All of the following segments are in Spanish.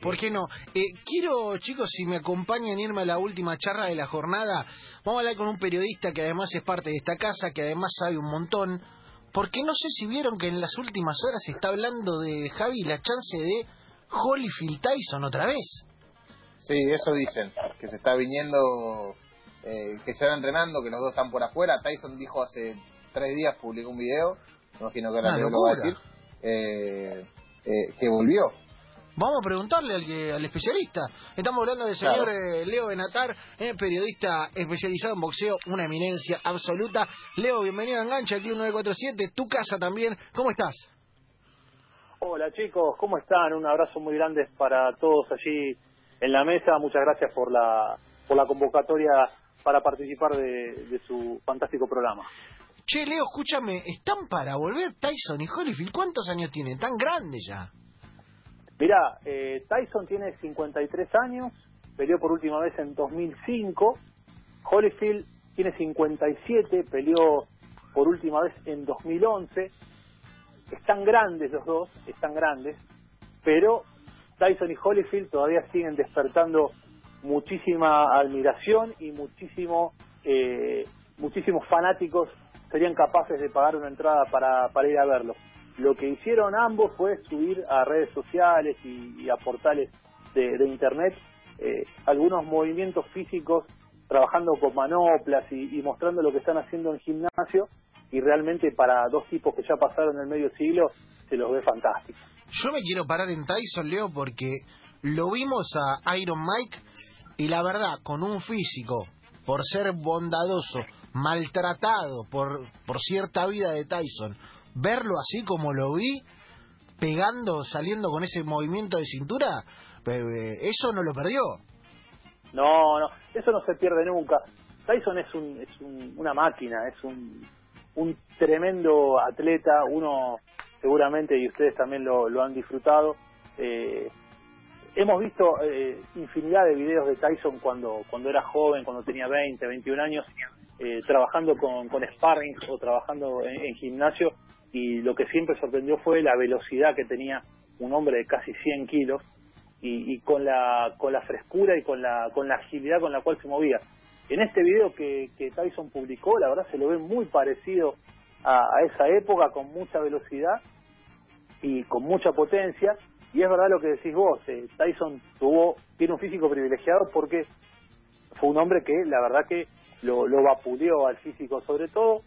¿Por qué no? Eh, quiero, chicos, si me acompañan irme a la última charla de la jornada, vamos a hablar con un periodista que además es parte de esta casa, que además sabe un montón, porque no sé si vieron que en las últimas horas se está hablando de Javi la chance de Holyfield Tyson otra vez. Sí, eso dicen, que se está viniendo, eh, que se va entrenando, que los dos están por afuera. Tyson dijo hace tres días, publicó un video, me imagino que ahora lo va a decir, eh, eh, que volvió. Vamos a preguntarle al, que- al especialista. Estamos hablando del señor Claro. eh, Leo Benatar, eh, periodista especializado en boxeo, una eminencia absoluta. Leo, bienvenido a Engancha, el Club 947, tu casa también. ¿Cómo estás? Hola chicos, ¿cómo están? Un abrazo muy grande para todos allí en la mesa. Muchas gracias por la por la convocatoria para participar de, de su fantástico programa. Che, Leo, escúchame, ¿están para volver Tyson y Holyfield? ¿Cuántos años tienen? Tan grandes ya. Mirá, eh, Tyson tiene 53 años, peleó por última vez en 2005. Holyfield tiene 57, peleó por última vez en 2011. Están grandes los dos, están grandes, pero Tyson y Holyfield todavía siguen despertando muchísima admiración y muchísimo eh, muchísimos fanáticos serían capaces de pagar una entrada para, para ir a verlo. Lo que hicieron ambos fue subir a redes sociales y, a portales de, internet eh, algunos movimientos físicos trabajando con manoplas y, mostrando lo que están haciendo en gimnasio y realmente para dos tipos que ya pasaron el medio siglo se los ve fantásticos. Yo me quiero parar en Tyson, Leo, porque lo vimos a Iron Mike y la verdad, con un físico, por ser bondadoso, maltratado por, por cierta vida de Tyson, verlo así como lo vi, pegando, saliendo con ese movimiento de cintura, eh, eh, eso no lo perdió. No, no, eso no se pierde nunca. Tyson es, un, es un- una máquina, es un, un tremendo atleta, uno seguramente, y ustedes también lo, lo han disfrutado. eh, hemos visto eh, infinidad de videos de Tyson cuando, cuando era joven, cuando tenía 20, 21 años, eh, trabajando con, con sparring o trabajando en gimnasio, y lo que siempre sorprendió fue la velocidad que tenía un hombre de casi 100 kilos y, con la con la frescura y con la con la agilidad con la cual se movía. En este video que, que Tyson publicó, la verdad se lo ve muy parecido a, esa época, con mucha velocidad y con mucha potencia. Y es verdad lo que decís vos, eh, Tyson tuvo tiene un físico privilegiado porque fue un hombre que la verdad que lo vapuleó al físico, sobre todo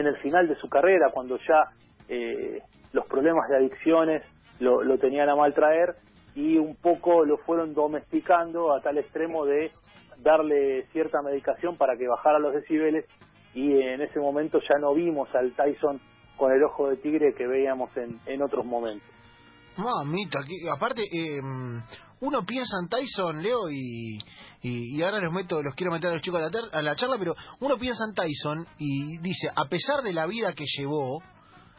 en el final de su carrera, cuando ya eh, los problemas de adicciones lo, tenían a mal traer y un poco lo fueron domesticando a tal extremo de darle cierta medicación para que bajara los decibeles y en ese momento ya no vimos al Tyson con el ojo de tigre que veíamos en otros momentos. Mamita, aparte, eh, uno piensa en Tyson, Leo, y, y, ahora los meto, los quiero meter a los chicos a la, ter- a la charla, pero uno piensa en Tyson y dice, a pesar de la vida que llevó,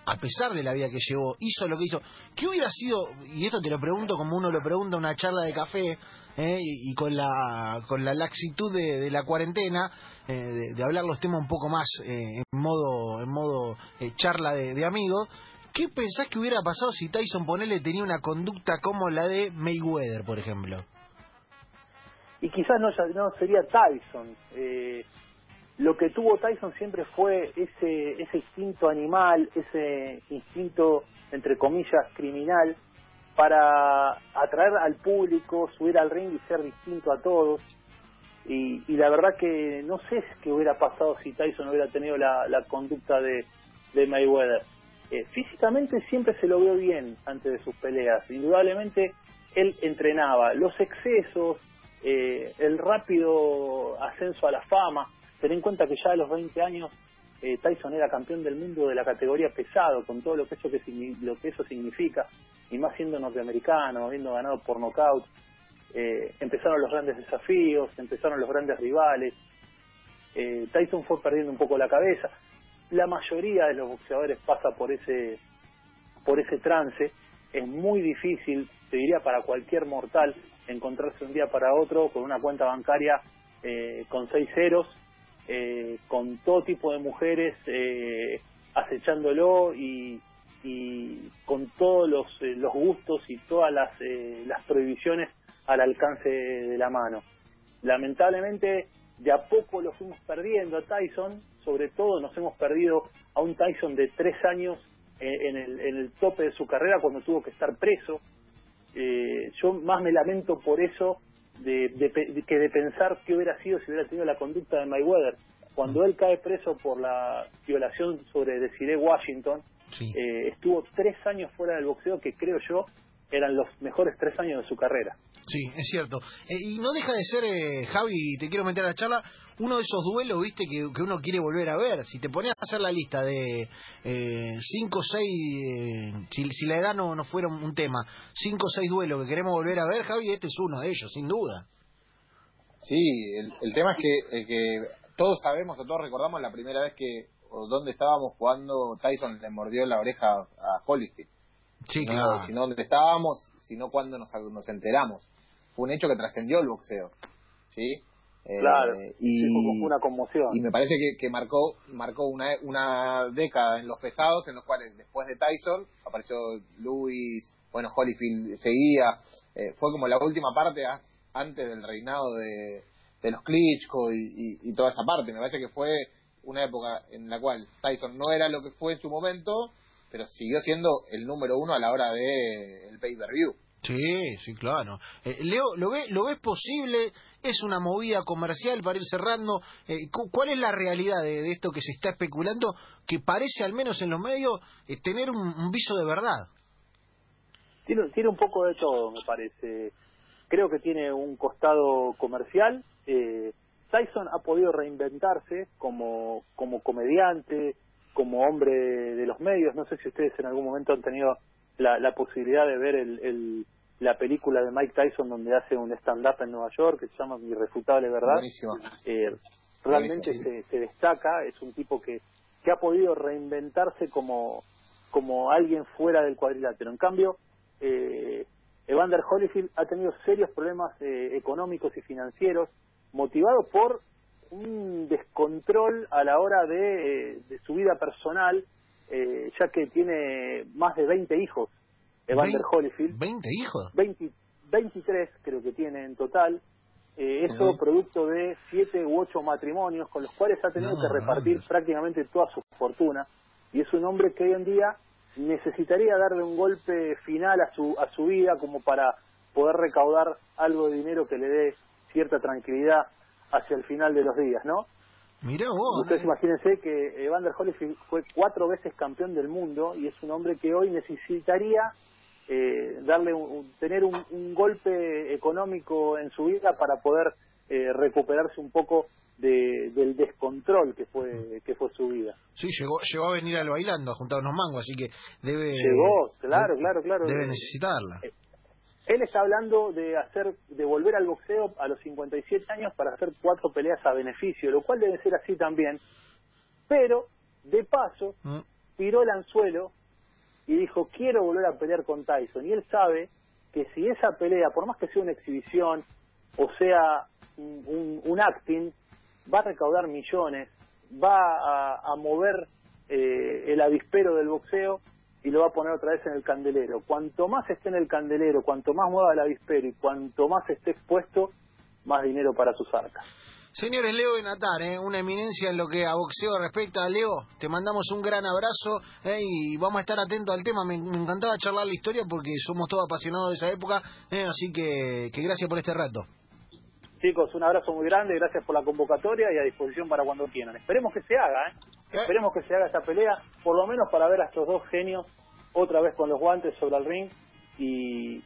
a pesar de la vida que llevó, hizo lo que hizo, ¿qué hubiera sido, y esto te lo pregunto como uno lo pregunta en una charla de café, eh, y, y con la con la laxitud de, la cuarentena, eh, de, hablar los temas un poco más eh, en modo, en modo eh, charla de amigos, ¿Qué pensás que hubiera pasado si Tyson Ponele tenía una conducta como la de Mayweather, por ejemplo? y quizás no, no sería Tyson. Eh, lo que tuvo Tyson siempre fue ese, ese instinto animal, ese instinto, entre comillas, criminal, para atraer al público, subir al ring y ser distinto a todos. Y, y la verdad que no sé qué hubiera pasado si Tyson hubiera tenido la, la conducta de, de Mayweather. Eh, físicamente siempre se lo vio bien antes de sus peleas. Indudablemente él entrenaba los excesos, eh, el rápido ascenso a la fama. Ten en cuenta que ya a los 20 años eh, Tyson era campeón del mundo de la categoría pesado, con todo lo que eso, que, lo que eso significa, y más siendo norteamericano, habiendo ganado por nocaut. Eh, empezaron los grandes desafíos, empezaron los grandes rivales. Tyson fue perdiendo un poco la cabeza. La mayoría de los boxeadores pasa por ese por ese trance. Es muy difícil, te diría para cualquier mortal, encontrarse un día para otro con una cuenta bancaria eh, con seis ceros, eh, con todo tipo de mujeres eh, acechándolo y, y con todos los, eh, los gustos y todas las, eh, las prohibiciones al alcance de la mano. Lamentablemente, de a poco lo fuimos perdiendo a Tyson, sobre todo nos hemos perdido a un Tyson de tres años en, el, en el tope de su carrera cuando tuvo que estar preso. Eh, yo más me lamento por eso de, que de pensar qué hubiera sido si hubiera tenido la conducta de Mayweather. Cuando él cae preso por la violación sobre Desiree Washington, eh, estuvo tres años fuera del boxeo que creo yo eran los mejores tres años de su carrera. Sí, es cierto. Eh, y no deja de ser, eh, Javi, te quiero meter a la charla, uno de esos duelos, viste, que, uno quiere volver a ver. Si te ponías a hacer la lista de eh, cinco o seis, si, la edad no, no fuera un tema, cinco o seis duelos que queremos volver a ver, Javi, este es uno de ellos, sin duda. Sí, el, tema es que, que todos sabemos o todos recordamos la primera vez que, o dónde estábamos jugando, Tyson le mordió la oreja a Holyfield. Sí, claro. Si no dónde estábamos, sino cuando nos, nos enteramos. Fue un hecho que trascendió el boxeo. ¿Sí? Eh, claro, y, una conmoción. Y me parece que, que marcó marcó una, una década en los pesados, en los cuales después de Tyson apareció Luis, bueno, Holyfield seguía. Eh, fue como la última parte antes del reinado de, de los Klitschko y, y, toda esa parte. Me parece que fue una época en la cual Tyson no era lo que fue en su momento, pero siguió siendo el número uno a la hora de el pay-per-view. Sí, sí, claro. Eh, Leo, ¿lo, ve, ¿lo ves posible? ¿Es una movida comercial para ir cerrando? Eh, ¿Cuál es la realidad de, esto que se está especulando, que parece, al menos en los medios, eh, tener un, viso de verdad? Tiene, tiene un poco de todo, me parece. Creo que tiene un costado comercial. Tyson ha podido reinventarse como, como comediante, como hombre de los medios. No sé si ustedes en algún momento han tenido la, la posibilidad de ver el, la película de Mike Tyson donde hace un stand-up en Nueva York que se llama Mi Irrefutable Verdad. Eh, realmente se, se, destaca, es un tipo que, que ha podido reinventarse como, como alguien fuera del cuadrilátero. En cambio, eh, Evander Holyfield ha tenido serios problemas eh, económicos y financieros motivados por un descontrol a la hora de, de su vida personal eh, ya que tiene más de 20 hijos, Evander Holyfield. ¿20 hijos? 23 creo que tiene en total. Eh, eso producto de 7 u 8 matrimonios con los cuales ha tenido que repartir prácticamente toda su fortuna. Y es un hombre que hoy en día necesitaría darle un golpe final a su, a su vida como para poder recaudar algo de dinero que le dé cierta tranquilidad hacia el final de los días, ¿no? Mira vos. Ustedes eh. imagínense que Evander Holyfield fue cuatro veces campeón del mundo y es un hombre que hoy necesitaría eh, darle tener un, golpe económico en su vida para poder eh, recuperarse un poco del descontrol que fue que fue su vida. Sí, llegó llegó a venir al bailando a juntar unos mangos, así que debe llegó, claro, claro, claro. Debe necesitarla. Él está hablando de hacer, de volver al boxeo a los 57 años para hacer cuatro peleas a beneficio, lo cual debe ser así también. Pero, de paso, mm. tiró el anzuelo y dijo, quiero volver a pelear con Tyson. Y él sabe que si esa pelea, por más que sea una exhibición o sea un, acting, va a recaudar millones, va a, mover eh, el avispero del boxeo y lo va a poner otra vez en el candelero. Cuanto más esté en el candelero, cuanto más mueva el avispero y cuanto más esté expuesto, más dinero para sus arcas. Señores, Leo Benatar, ¿eh? una eminencia en lo que a boxeo respecta. Leo, te mandamos un gran abrazo ¿eh? y vamos a estar atentos al tema. Me, encantaba charlar la historia porque somos todos apasionados de esa época, ¿eh? así que, que gracias por este rato. Chicos, un abrazo muy grande, gracias por la convocatoria y a disposición para cuando quieran. Esperemos que se haga, ¿eh? ¿Eh? Esperemos que se haga esta pelea, por lo menos para ver a estos dos genios otra vez con los guantes sobre el ring y,